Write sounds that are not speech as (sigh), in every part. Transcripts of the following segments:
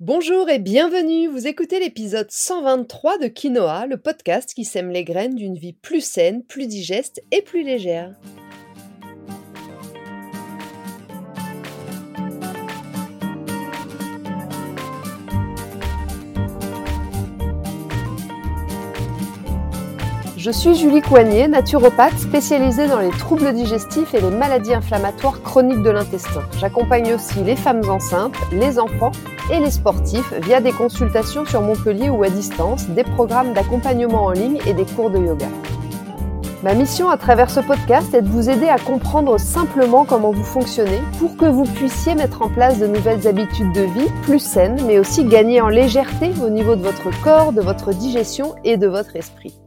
Bonjour et bienvenue, vous écoutez l'épisode 123 de Quinoa, le podcast qui sème les graines d'une vie plus saine, plus digeste et plus légère. Je suis Julie Coignet, naturopathe spécialisée dans les troubles digestifs et les maladies inflammatoires chroniques de l'intestin. J'accompagne aussi les femmes enceintes, les enfants et les sportifs via des consultations sur Montpellier ou à distance, des programmes d'accompagnement en ligne et des cours de yoga. Ma mission à travers ce podcast est de vous aider à comprendre simplement comment vous fonctionnez pour que vous puissiez mettre en place de nouvelles habitudes de vie plus saines, mais aussi gagner en légèreté au niveau de votre corps, de votre digestion et de votre esprit.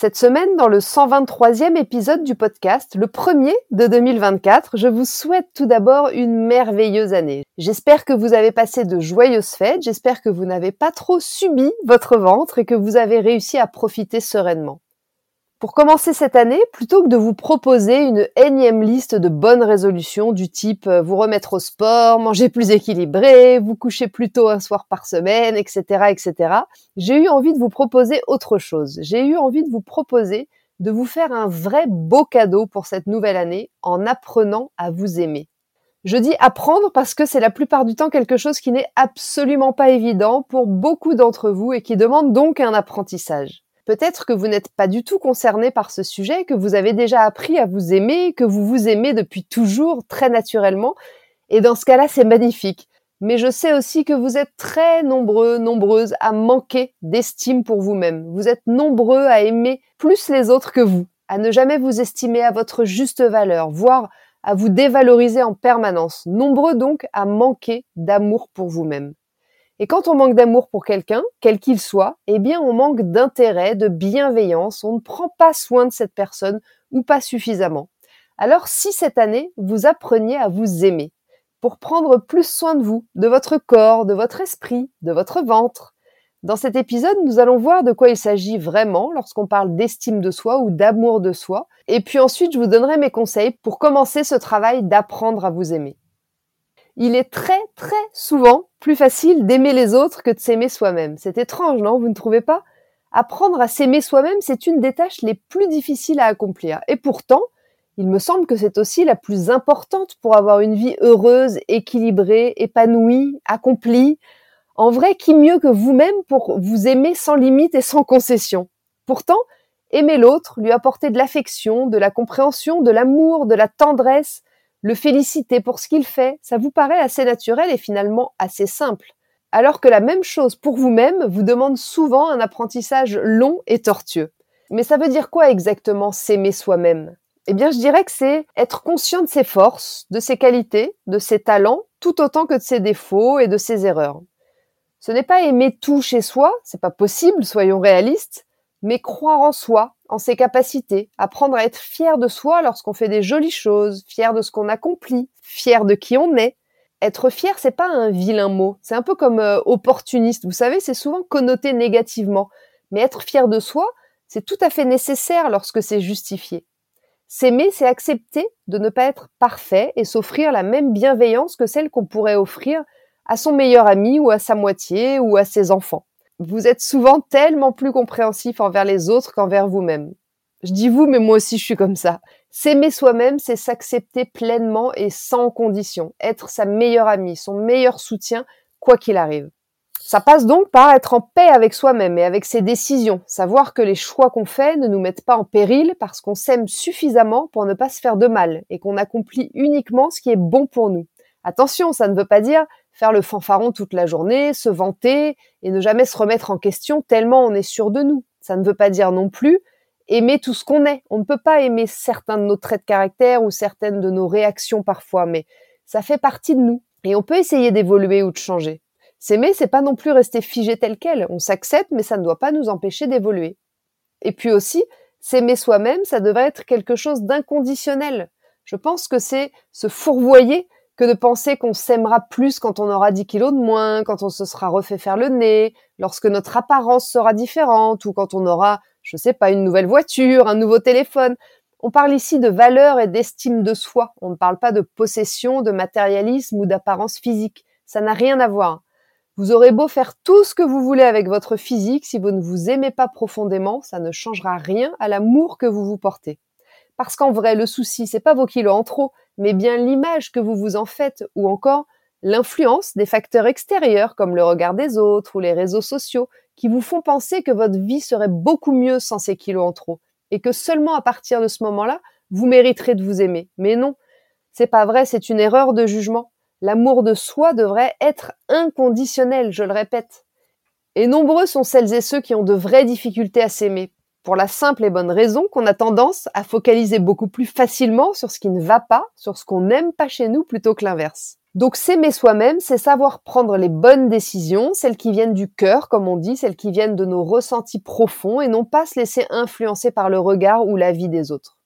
Cette semaine, dans le 123e épisode du podcast, le premier de 2024, je vous souhaite tout d'abord une merveilleuse année. J'espère que vous avez passé de joyeuses fêtes, j'espère que vous n'avez pas trop subi votre ventre et que vous avez réussi à profiter sereinement. Pour commencer cette année, plutôt que de vous proposer une énième liste de bonnes résolutions du type euh, vous remettre au sport, manger plus équilibré, vous coucher plus tôt un soir par semaine, etc., etc., j'ai eu envie de vous proposer autre chose. J'ai eu envie de vous proposer de vous faire un vrai beau cadeau pour cette nouvelle année en apprenant à vous aimer. Je dis apprendre parce que c'est la plupart du temps quelque chose qui n'est absolument pas évident pour beaucoup d'entre vous et qui demande donc un apprentissage. Peut-être que vous n'êtes pas du tout concerné par ce sujet, que vous avez déjà appris à vous aimer, que vous vous aimez depuis toujours très naturellement. Et dans ce cas-là, c'est magnifique. Mais je sais aussi que vous êtes très nombreux, nombreuses à manquer d'estime pour vous-même. Vous êtes nombreux à aimer plus les autres que vous, à ne jamais vous estimer à votre juste valeur, voire à vous dévaloriser en permanence. Nombreux donc à manquer d'amour pour vous-même. Et quand on manque d'amour pour quelqu'un, quel qu'il soit, eh bien on manque d'intérêt, de bienveillance, on ne prend pas soin de cette personne ou pas suffisamment. Alors si cette année, vous appreniez à vous aimer, pour prendre plus soin de vous, de votre corps, de votre esprit, de votre ventre. Dans cet épisode, nous allons voir de quoi il s'agit vraiment lorsqu'on parle d'estime de soi ou d'amour de soi. Et puis ensuite, je vous donnerai mes conseils pour commencer ce travail d'apprendre à vous aimer il est très très souvent plus facile d'aimer les autres que de s'aimer soi-même. C'est étrange, non? Vous ne trouvez pas? Apprendre à s'aimer soi-même, c'est une des tâches les plus difficiles à accomplir. Et pourtant, il me semble que c'est aussi la plus importante pour avoir une vie heureuse, équilibrée, épanouie, accomplie. En vrai, qui mieux que vous-même pour vous aimer sans limite et sans concession? Pourtant, aimer l'autre, lui apporter de l'affection, de la compréhension, de l'amour, de la tendresse, le féliciter pour ce qu'il fait, ça vous paraît assez naturel et finalement assez simple. Alors que la même chose pour vous-même vous demande souvent un apprentissage long et tortueux. Mais ça veut dire quoi exactement s'aimer soi-même? Eh bien, je dirais que c'est être conscient de ses forces, de ses qualités, de ses talents, tout autant que de ses défauts et de ses erreurs. Ce n'est pas aimer tout chez soi, c'est pas possible, soyons réalistes, mais croire en soi, en ses capacités, apprendre à être fier de soi lorsqu'on fait des jolies choses, fier de ce qu'on accomplit, fier de qui on est. Être fier, c'est pas un vilain mot. C'est un peu comme euh, opportuniste. Vous savez, c'est souvent connoté négativement. Mais être fier de soi, c'est tout à fait nécessaire lorsque c'est justifié. S'aimer, c'est accepter de ne pas être parfait et s'offrir la même bienveillance que celle qu'on pourrait offrir à son meilleur ami ou à sa moitié ou à ses enfants vous êtes souvent tellement plus compréhensif envers les autres qu'envers vous-même. Je dis vous, mais moi aussi je suis comme ça. S'aimer soi-même, c'est s'accepter pleinement et sans condition, être sa meilleure amie, son meilleur soutien, quoi qu'il arrive. Ça passe donc par être en paix avec soi-même et avec ses décisions, savoir que les choix qu'on fait ne nous mettent pas en péril parce qu'on s'aime suffisamment pour ne pas se faire de mal et qu'on accomplit uniquement ce qui est bon pour nous. Attention, ça ne veut pas dire faire le fanfaron toute la journée, se vanter et ne jamais se remettre en question tellement on est sûr de nous. Ça ne veut pas dire non plus aimer tout ce qu'on est. On ne peut pas aimer certains de nos traits de caractère ou certaines de nos réactions parfois, mais ça fait partie de nous et on peut essayer d'évoluer ou de changer. S'aimer, c'est pas non plus rester figé tel quel. On s'accepte, mais ça ne doit pas nous empêcher d'évoluer. Et puis aussi, s'aimer soi-même, ça devrait être quelque chose d'inconditionnel. Je pense que c'est se fourvoyer que de penser qu'on s'aimera plus quand on aura 10 kilos de moins, quand on se sera refait faire le nez, lorsque notre apparence sera différente ou quand on aura, je sais pas, une nouvelle voiture, un nouveau téléphone. On parle ici de valeur et d'estime de soi. On ne parle pas de possession, de matérialisme ou d'apparence physique. Ça n'a rien à voir. Vous aurez beau faire tout ce que vous voulez avec votre physique, si vous ne vous aimez pas profondément, ça ne changera rien à l'amour que vous vous portez. Parce qu'en vrai, le souci, c'est pas vos kilos en trop, mais bien l'image que vous vous en faites, ou encore l'influence des facteurs extérieurs comme le regard des autres ou les réseaux sociaux qui vous font penser que votre vie serait beaucoup mieux sans ces kilos en trop et que seulement à partir de ce moment-là, vous mériterez de vous aimer. Mais non, c'est pas vrai, c'est une erreur de jugement. L'amour de soi devrait être inconditionnel, je le répète. Et nombreux sont celles et ceux qui ont de vraies difficultés à s'aimer, pour la simple et bonne raison qu'on a tendance à focaliser beaucoup plus facilement sur ce qui ne va pas, sur ce qu'on n'aime pas chez nous plutôt que l'inverse. Donc s'aimer soi-même, c'est savoir prendre les bonnes décisions, celles qui viennent du cœur, comme on dit, celles qui viennent de nos ressentis profonds, et non pas se laisser influencer par le regard ou la vie des autres.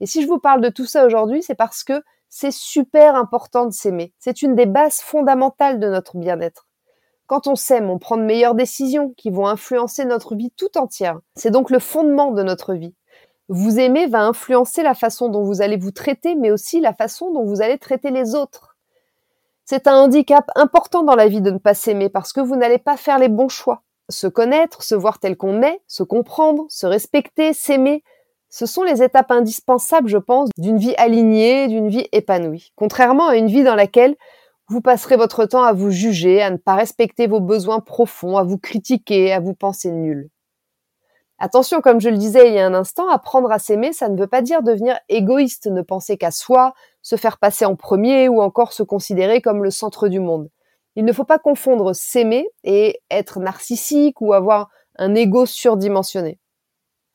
Et si je vous parle de tout ça aujourd'hui, c'est parce que c'est super important de s'aimer. C'est une des bases fondamentales de notre bien-être. Quand on s'aime, on prend de meilleures décisions qui vont influencer notre vie tout entière. C'est donc le fondement de notre vie. Vous aimer va influencer la façon dont vous allez vous traiter, mais aussi la façon dont vous allez traiter les autres. C'est un handicap important dans la vie de ne pas s'aimer parce que vous n'allez pas faire les bons choix. Se connaître, se voir tel qu'on est, se comprendre, se respecter, s'aimer, ce sont les étapes indispensables, je pense, d'une vie alignée, d'une vie épanouie. Contrairement à une vie dans laquelle vous passerez votre temps à vous juger, à ne pas respecter vos besoins profonds, à vous critiquer, à vous penser nul. Attention, comme je le disais il y a un instant, apprendre à s'aimer, ça ne veut pas dire devenir égoïste, ne penser qu'à soi, se faire passer en premier ou encore se considérer comme le centre du monde. Il ne faut pas confondre s'aimer et être narcissique ou avoir un ego surdimensionné.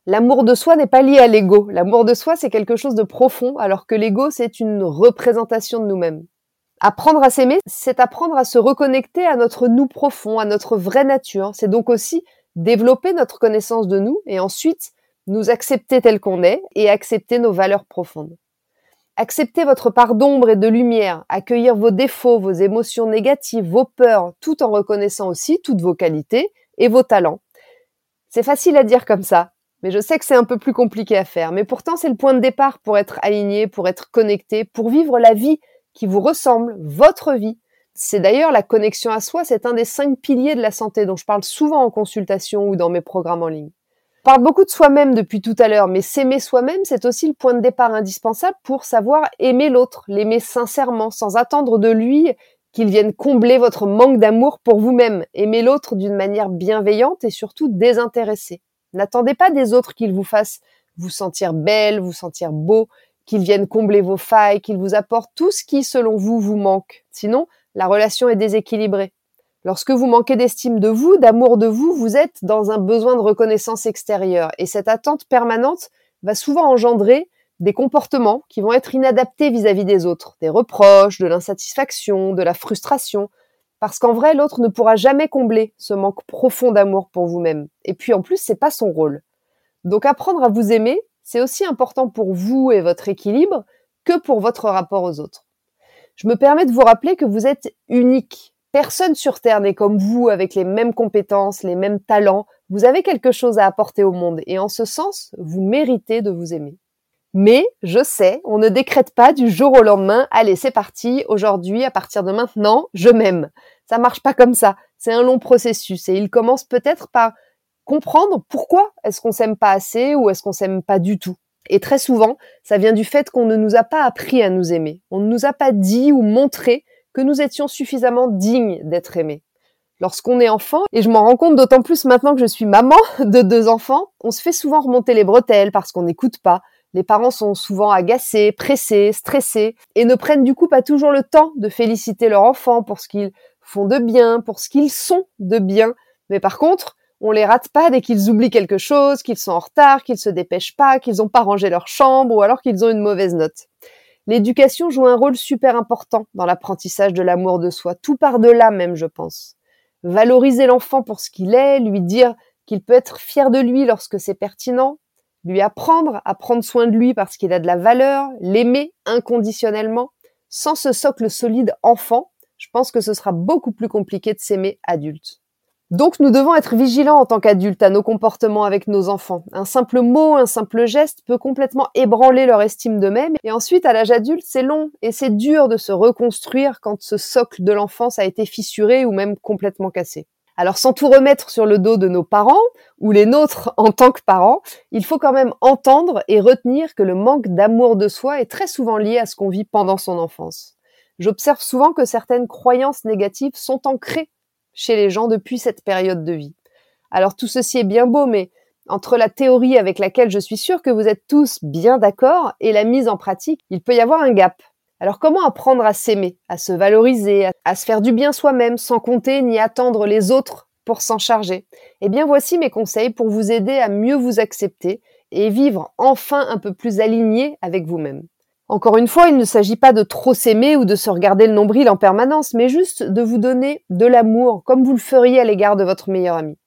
L'amour de soi n'est pas lié à l'ego. L'amour de soi, c'est quelque chose de profond, alors que l'ego, c'est une représentation de nous-mêmes. Apprendre à s'aimer, c'est apprendre à se reconnecter à notre nous profond, à notre vraie nature. C'est donc aussi développer notre connaissance de nous et ensuite nous accepter tel qu'on est et accepter nos valeurs profondes. Accepter votre part d'ombre et de lumière, accueillir vos défauts, vos émotions négatives, vos peurs, tout en reconnaissant aussi toutes vos qualités et vos talents. C'est facile à dire comme ça, mais je sais que c'est un peu plus compliqué à faire. Mais pourtant, c'est le point de départ pour être aligné, pour être connecté, pour vivre la vie qui vous ressemble, votre vie. C'est d'ailleurs la connexion à soi, c'est un des cinq piliers de la santé dont je parle souvent en consultation ou dans mes programmes en ligne. On parle beaucoup de soi-même depuis tout à l'heure, mais s'aimer soi-même, c'est aussi le point de départ indispensable pour savoir aimer l'autre, l'aimer sincèrement, sans attendre de lui qu'il vienne combler votre manque d'amour pour vous-même. Aimer l'autre d'une manière bienveillante et surtout désintéressée. N'attendez pas des autres qu'ils vous fassent vous sentir belle, vous sentir beau, qu'ils viennent combler vos failles, qu'ils vous apportent tout ce qui, selon vous, vous manque. Sinon, la relation est déséquilibrée. Lorsque vous manquez d'estime de vous, d'amour de vous, vous êtes dans un besoin de reconnaissance extérieure. Et cette attente permanente va souvent engendrer des comportements qui vont être inadaptés vis-à-vis -vis des autres, des reproches, de l'insatisfaction, de la frustration, parce qu'en vrai, l'autre ne pourra jamais combler ce manque profond d'amour pour vous-même. Et puis en plus, c'est pas son rôle. Donc apprendre à vous aimer, c'est aussi important pour vous et votre équilibre que pour votre rapport aux autres. Je me permets de vous rappeler que vous êtes unique. Personne sur Terre n'est comme vous avec les mêmes compétences, les mêmes talents. Vous avez quelque chose à apporter au monde et en ce sens, vous méritez de vous aimer. Mais je sais, on ne décrète pas du jour au lendemain, allez, c'est parti, aujourd'hui, à partir de maintenant, je m'aime. Ça marche pas comme ça. C'est un long processus et il commence peut-être par comprendre pourquoi est-ce qu'on s'aime pas assez ou est-ce qu'on s'aime pas du tout. Et très souvent, ça vient du fait qu'on ne nous a pas appris à nous aimer. On ne nous a pas dit ou montré que nous étions suffisamment dignes d'être aimés. Lorsqu'on est enfant, et je m'en rends compte d'autant plus maintenant que je suis maman (laughs) de deux enfants, on se fait souvent remonter les bretelles parce qu'on n'écoute pas, les parents sont souvent agacés, pressés, stressés et ne prennent du coup pas toujours le temps de féliciter leur enfant pour ce qu'ils font de bien, pour ce qu'ils sont de bien. Mais par contre, on les rate pas dès qu'ils oublient quelque chose, qu'ils sont en retard, qu'ils se dépêchent pas, qu'ils n'ont pas rangé leur chambre ou alors qu'ils ont une mauvaise note. L'éducation joue un rôle super important dans l'apprentissage de l'amour de soi, tout par-delà même, je pense. Valoriser l'enfant pour ce qu'il est, lui dire qu'il peut être fier de lui lorsque c'est pertinent, lui apprendre à prendre soin de lui parce qu'il a de la valeur, l'aimer inconditionnellement, sans ce socle solide enfant, je pense que ce sera beaucoup plus compliqué de s'aimer adulte. Donc nous devons être vigilants en tant qu'adultes à nos comportements avec nos enfants. Un simple mot, un simple geste peut complètement ébranler leur estime d'eux-mêmes. Et ensuite, à l'âge adulte, c'est long et c'est dur de se reconstruire quand ce socle de l'enfance a été fissuré ou même complètement cassé. Alors sans tout remettre sur le dos de nos parents ou les nôtres (laughs) en tant que parents, il faut quand même entendre et retenir que le manque d'amour de soi est très souvent lié à ce qu'on vit pendant son enfance. J'observe souvent que certaines croyances négatives sont ancrées chez les gens depuis cette période de vie. Alors tout ceci est bien beau, mais entre la théorie avec laquelle je suis sûre que vous êtes tous bien d'accord et la mise en pratique, il peut y avoir un gap. Alors comment apprendre à s'aimer, à se valoriser, à, se faire du bien soi-même sans compter ni attendre les autres pour s'en charger? Eh bien voici mes conseils pour vous aider à mieux vous accepter et vivre enfin un peu plus aligné avec vous-même. Encore une fois, il ne s'agit pas de trop s'aimer ou de se regarder le nombril en permanence, mais juste de vous donner de l'amour comme vous le feriez à l'égard de votre meilleur ami.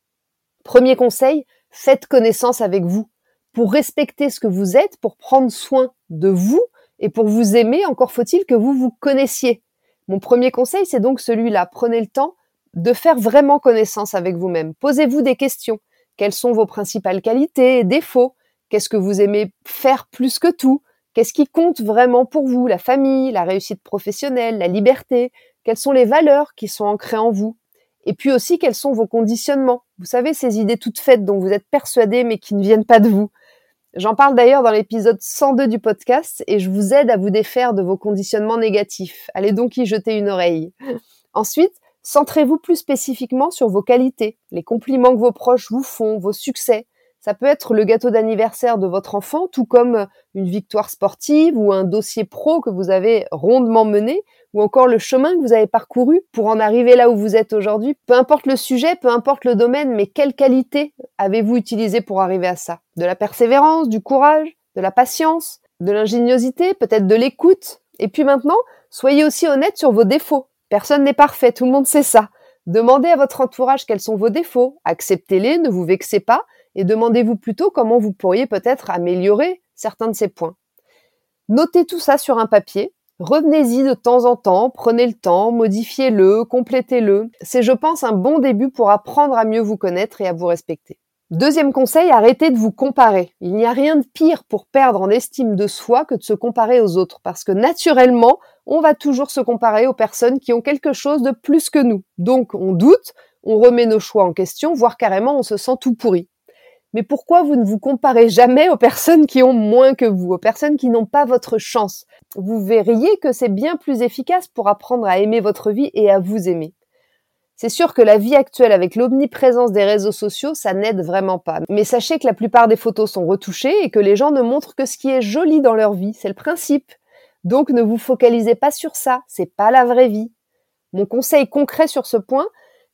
Premier conseil, faites connaissance avec vous. Pour respecter ce que vous êtes, pour prendre soin de vous et pour vous aimer, encore faut-il que vous vous connaissiez. Mon premier conseil, c'est donc celui-là. Prenez le temps de faire vraiment connaissance avec vous-même. Posez-vous des questions. Quelles sont vos principales qualités et défauts? Qu'est-ce que vous aimez faire plus que tout? Qu'est-ce qui compte vraiment pour vous La famille, la réussite professionnelle, la liberté? Quelles sont les valeurs qui sont ancrées en vous? Et puis aussi, quels sont vos conditionnements? Vous savez, ces idées toutes faites dont vous êtes persuadé mais qui ne viennent pas de vous. J'en parle d'ailleurs dans l'épisode 102 du podcast et je vous aide à vous défaire de vos conditionnements négatifs. Allez donc y jeter une oreille. Ensuite, centrez-vous plus spécifiquement sur vos qualités, les compliments que vos proches vous font, vos succès, ça peut être le gâteau d'anniversaire de votre enfant, tout comme une victoire sportive ou un dossier pro que vous avez rondement mené, ou encore le chemin que vous avez parcouru pour en arriver là où vous êtes aujourd'hui. Peu importe le sujet, peu importe le domaine, mais quelle qualité avez-vous utilisé pour arriver à ça? De la persévérance, du courage, de la patience, de l'ingéniosité, peut-être de l'écoute? Et puis maintenant, soyez aussi honnête sur vos défauts. Personne n'est parfait, tout le monde sait ça. Demandez à votre entourage quels sont vos défauts, acceptez-les, ne vous vexez pas, et demandez-vous plutôt comment vous pourriez peut-être améliorer certains de ces points. Notez tout ça sur un papier, revenez-y de temps en temps, prenez le temps, modifiez-le, complétez-le. C'est, je pense, un bon début pour apprendre à mieux vous connaître et à vous respecter. Deuxième conseil, arrêtez de vous comparer. Il n'y a rien de pire pour perdre en estime de soi que de se comparer aux autres, parce que naturellement, on va toujours se comparer aux personnes qui ont quelque chose de plus que nous. Donc on doute, on remet nos choix en question, voire carrément on se sent tout pourri. Mais pourquoi vous ne vous comparez jamais aux personnes qui ont moins que vous, aux personnes qui n'ont pas votre chance? Vous verriez que c'est bien plus efficace pour apprendre à aimer votre vie et à vous aimer. C'est sûr que la vie actuelle avec l'omniprésence des réseaux sociaux, ça n'aide vraiment pas. Mais sachez que la plupart des photos sont retouchées et que les gens ne montrent que ce qui est joli dans leur vie, c'est le principe. Donc ne vous focalisez pas sur ça, c'est pas la vraie vie. Mon conseil concret sur ce point,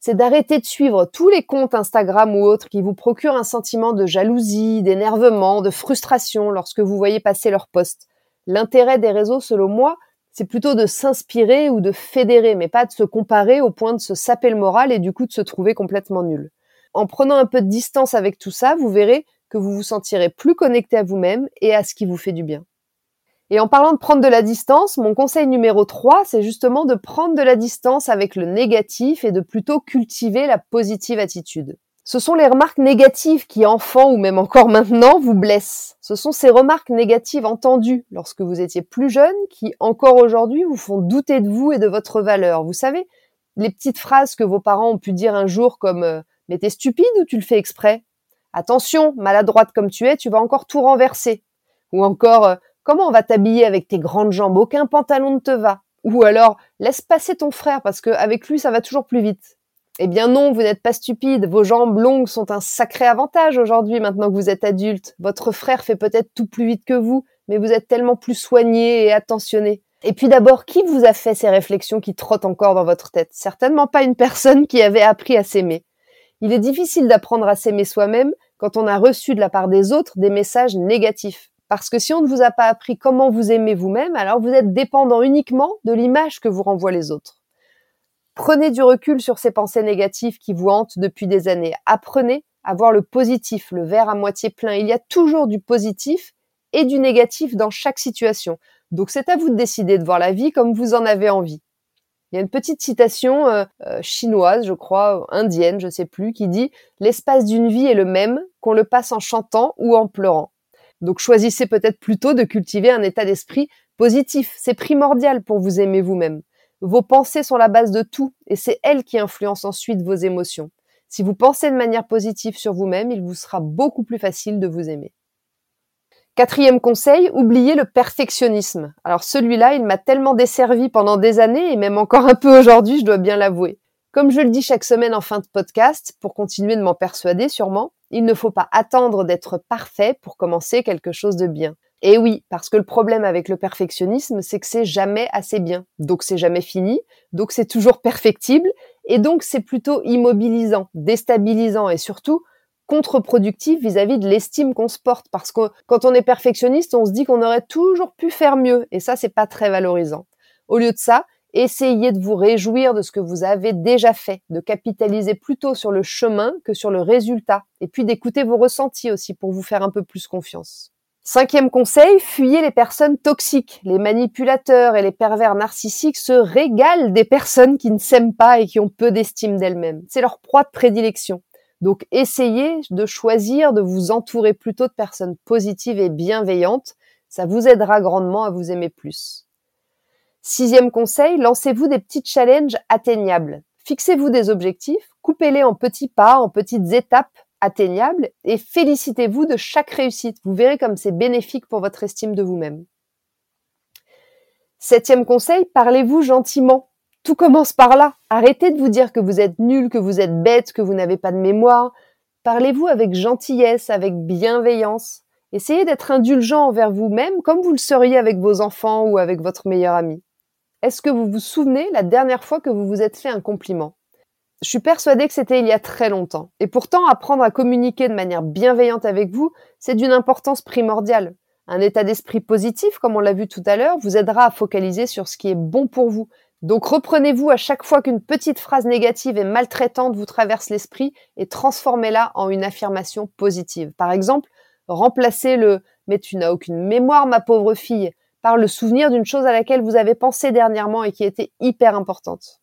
c'est d'arrêter de suivre tous les comptes Instagram ou autres qui vous procurent un sentiment de jalousie, d'énervement, de frustration lorsque vous voyez passer leurs posts. L'intérêt des réseaux, selon moi, c'est plutôt de s'inspirer ou de fédérer, mais pas de se comparer au point de se saper le moral et du coup de se trouver complètement nul. En prenant un peu de distance avec tout ça, vous verrez que vous vous sentirez plus connecté à vous-même et à ce qui vous fait du bien. Et en parlant de prendre de la distance, mon conseil numéro 3, c'est justement de prendre de la distance avec le négatif et de plutôt cultiver la positive attitude. Ce sont les remarques négatives qui, enfant ou même encore maintenant, vous blessent. Ce sont ces remarques négatives entendues lorsque vous étiez plus jeune qui, encore aujourd'hui, vous font douter de vous et de votre valeur. Vous savez, les petites phrases que vos parents ont pu dire un jour comme euh, Mais t'es stupide ou tu le fais exprès? Attention, maladroite comme tu es, tu vas encore tout renverser. Ou encore euh, Comment on va t'habiller avec tes grandes jambes? Aucun pantalon ne te va. Ou alors, laisse passer ton frère parce qu'avec lui, ça va toujours plus vite. Eh bien non, vous n'êtes pas stupide. Vos jambes longues sont un sacré avantage aujourd'hui maintenant que vous êtes adulte. Votre frère fait peut-être tout plus vite que vous, mais vous êtes tellement plus soigné et attentionné. Et puis d'abord, qui vous a fait ces réflexions qui trottent encore dans votre tête? Certainement pas une personne qui avait appris à s'aimer. Il est difficile d'apprendre à s'aimer soi-même quand on a reçu de la part des autres des messages négatifs. Parce que si on ne vous a pas appris comment vous aimez vous-même, alors vous êtes dépendant uniquement de l'image que vous renvoient les autres. Prenez du recul sur ces pensées négatives qui vous hantent depuis des années. Apprenez à voir le positif, le verre à moitié plein. Il y a toujours du positif et du négatif dans chaque situation. Donc c'est à vous de décider de voir la vie comme vous en avez envie. Il y a une petite citation euh, euh, chinoise, je crois, indienne, je sais plus, qui dit l'espace d'une vie est le même qu'on le passe en chantant ou en pleurant. Donc choisissez peut-être plutôt de cultiver un état d'esprit positif. C'est primordial pour vous aimer vous-même. Vos pensées sont la base de tout et c'est elles qui influencent ensuite vos émotions. Si vous pensez de manière positive sur vous-même, il vous sera beaucoup plus facile de vous aimer. Quatrième conseil, oubliez le perfectionnisme. Alors celui-là, il m'a tellement desservi pendant des années et même encore un peu aujourd'hui, je dois bien l'avouer. Comme je le dis chaque semaine en fin de podcast, pour continuer de m'en persuader sûrement, il ne faut pas attendre d'être parfait pour commencer quelque chose de bien. Et oui, parce que le problème avec le perfectionnisme, c'est que c'est jamais assez bien. Donc c'est jamais fini, donc c'est toujours perfectible, et donc c'est plutôt immobilisant, déstabilisant et surtout contre-productif vis-à-vis de l'estime qu'on se porte. Parce que quand on est perfectionniste, on se dit qu'on aurait toujours pu faire mieux, et ça, c'est pas très valorisant. Au lieu de ça, essayez de vous réjouir de ce que vous avez déjà fait, de capitaliser plutôt sur le chemin que sur le résultat, et puis d'écouter vos ressentis aussi pour vous faire un peu plus confiance. Cinquième conseil, fuyez les personnes toxiques. Les manipulateurs et les pervers narcissiques se régalent des personnes qui ne s'aiment pas et qui ont peu d'estime d'elles-mêmes. C'est leur proie de prédilection. Donc essayez de choisir de vous entourer plutôt de personnes positives et bienveillantes. Ça vous aidera grandement à vous aimer plus. Sixième conseil, lancez-vous des petits challenges atteignables. Fixez-vous des objectifs, coupez-les en petits pas, en petites étapes atteignable et félicitez-vous de chaque réussite. Vous verrez comme c'est bénéfique pour votre estime de vous-même. Septième conseil, parlez-vous gentiment. Tout commence par là. Arrêtez de vous dire que vous êtes nul, que vous êtes bête, que vous n'avez pas de mémoire. Parlez-vous avec gentillesse, avec bienveillance. Essayez d'être indulgent envers vous-même comme vous le seriez avec vos enfants ou avec votre meilleur ami. Est-ce que vous vous souvenez la dernière fois que vous vous êtes fait un compliment? Je suis persuadée que c'était il y a très longtemps. Et pourtant, apprendre à communiquer de manière bienveillante avec vous, c'est d'une importance primordiale. Un état d'esprit positif, comme on l'a vu tout à l'heure, vous aidera à focaliser sur ce qui est bon pour vous. Donc reprenez-vous à chaque fois qu'une petite phrase négative et maltraitante vous traverse l'esprit et transformez-la en une affirmation positive. Par exemple, remplacez le mais tu n'as aucune mémoire, ma pauvre fille, par le souvenir d'une chose à laquelle vous avez pensé dernièrement et qui était hyper importante.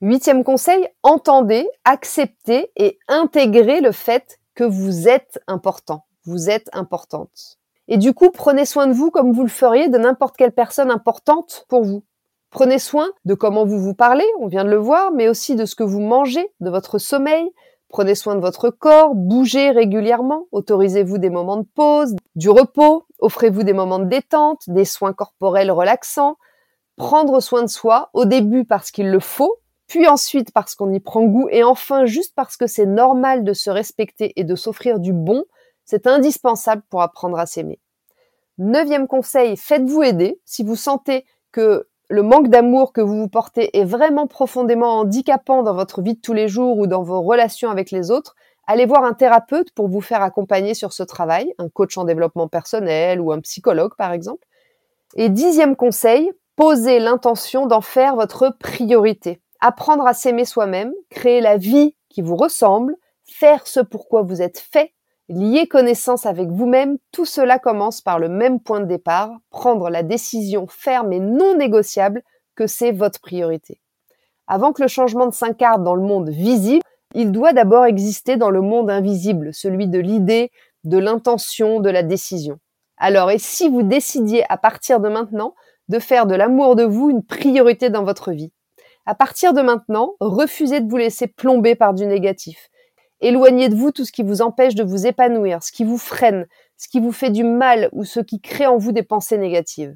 Huitième conseil, entendez, acceptez et intégrez le fait que vous êtes important. Vous êtes importante. Et du coup, prenez soin de vous comme vous le feriez de n'importe quelle personne importante pour vous. Prenez soin de comment vous vous parlez, on vient de le voir, mais aussi de ce que vous mangez, de votre sommeil. Prenez soin de votre corps, bougez régulièrement, autorisez-vous des moments de pause, du repos, offrez-vous des moments de détente, des soins corporels relaxants. Prendre soin de soi, au début parce qu'il le faut, puis ensuite parce qu'on y prend goût, et enfin juste parce que c'est normal de se respecter et de s'offrir du bon, c'est indispensable pour apprendre à s'aimer. Neuvième conseil, faites-vous aider. Si vous sentez que le manque d'amour que vous vous portez est vraiment profondément handicapant dans votre vie de tous les jours ou dans vos relations avec les autres, allez voir un thérapeute pour vous faire accompagner sur ce travail, un coach en développement personnel ou un psychologue par exemple. Et dixième conseil, posez l'intention d'en faire votre priorité apprendre à s'aimer soi-même, créer la vie qui vous ressemble, faire ce pourquoi vous êtes fait, lier connaissance avec vous-même, tout cela commence par le même point de départ, prendre la décision ferme et non négociable que c'est votre priorité. Avant que le changement de s'incarne dans le monde visible, il doit d'abord exister dans le monde invisible, celui de l'idée, de l'intention, de la décision. Alors, et si vous décidiez à partir de maintenant de faire de l'amour de vous une priorité dans votre vie? À partir de maintenant, refusez de vous laisser plomber par du négatif. Éloignez de vous tout ce qui vous empêche de vous épanouir, ce qui vous freine, ce qui vous fait du mal ou ce qui crée en vous des pensées négatives.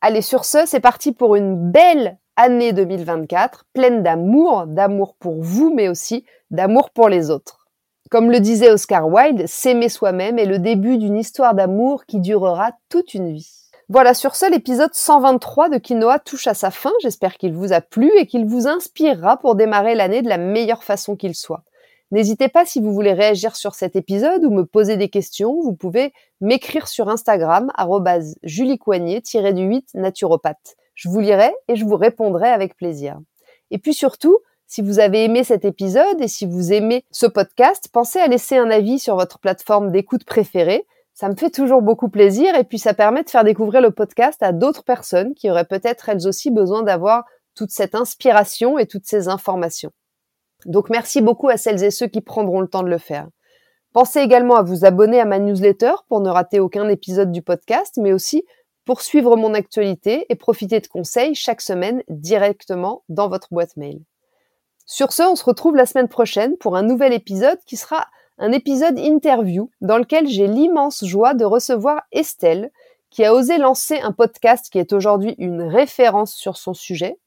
Allez, sur ce, c'est parti pour une belle année 2024, pleine d'amour, d'amour pour vous, mais aussi d'amour pour les autres. Comme le disait Oscar Wilde, s'aimer soi-même est le début d'une histoire d'amour qui durera toute une vie. Voilà, sur ce, l'épisode 123 de Quinoa touche à sa fin. J'espère qu'il vous a plu et qu'il vous inspirera pour démarrer l'année de la meilleure façon qu'il soit. N'hésitez pas si vous voulez réagir sur cet épisode ou me poser des questions, vous pouvez m'écrire sur Instagram, juliecoignet-du-8 naturopathe. Je vous lirai et je vous répondrai avec plaisir. Et puis surtout, si vous avez aimé cet épisode et si vous aimez ce podcast, pensez à laisser un avis sur votre plateforme d'écoute préférée. Ça me fait toujours beaucoup plaisir et puis ça permet de faire découvrir le podcast à d'autres personnes qui auraient peut-être elles aussi besoin d'avoir toute cette inspiration et toutes ces informations. Donc merci beaucoup à celles et ceux qui prendront le temps de le faire. Pensez également à vous abonner à ma newsletter pour ne rater aucun épisode du podcast, mais aussi pour suivre mon actualité et profiter de conseils chaque semaine directement dans votre boîte mail. Sur ce, on se retrouve la semaine prochaine pour un nouvel épisode qui sera un épisode interview dans lequel j'ai l'immense joie de recevoir Estelle, qui a osé lancer un podcast qui est aujourd'hui une référence sur son sujet,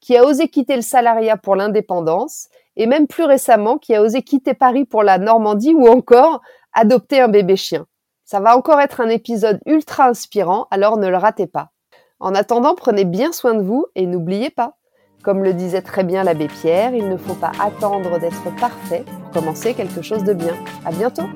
qui a osé quitter le salariat pour l'indépendance, et même plus récemment, qui a osé quitter Paris pour la Normandie ou encore adopter un bébé chien. Ça va encore être un épisode ultra inspirant, alors ne le ratez pas. En attendant, prenez bien soin de vous et n'oubliez pas, comme le disait très bien l'abbé Pierre, il ne faut pas attendre d'être parfait pour commencer quelque chose de bien. À bientôt!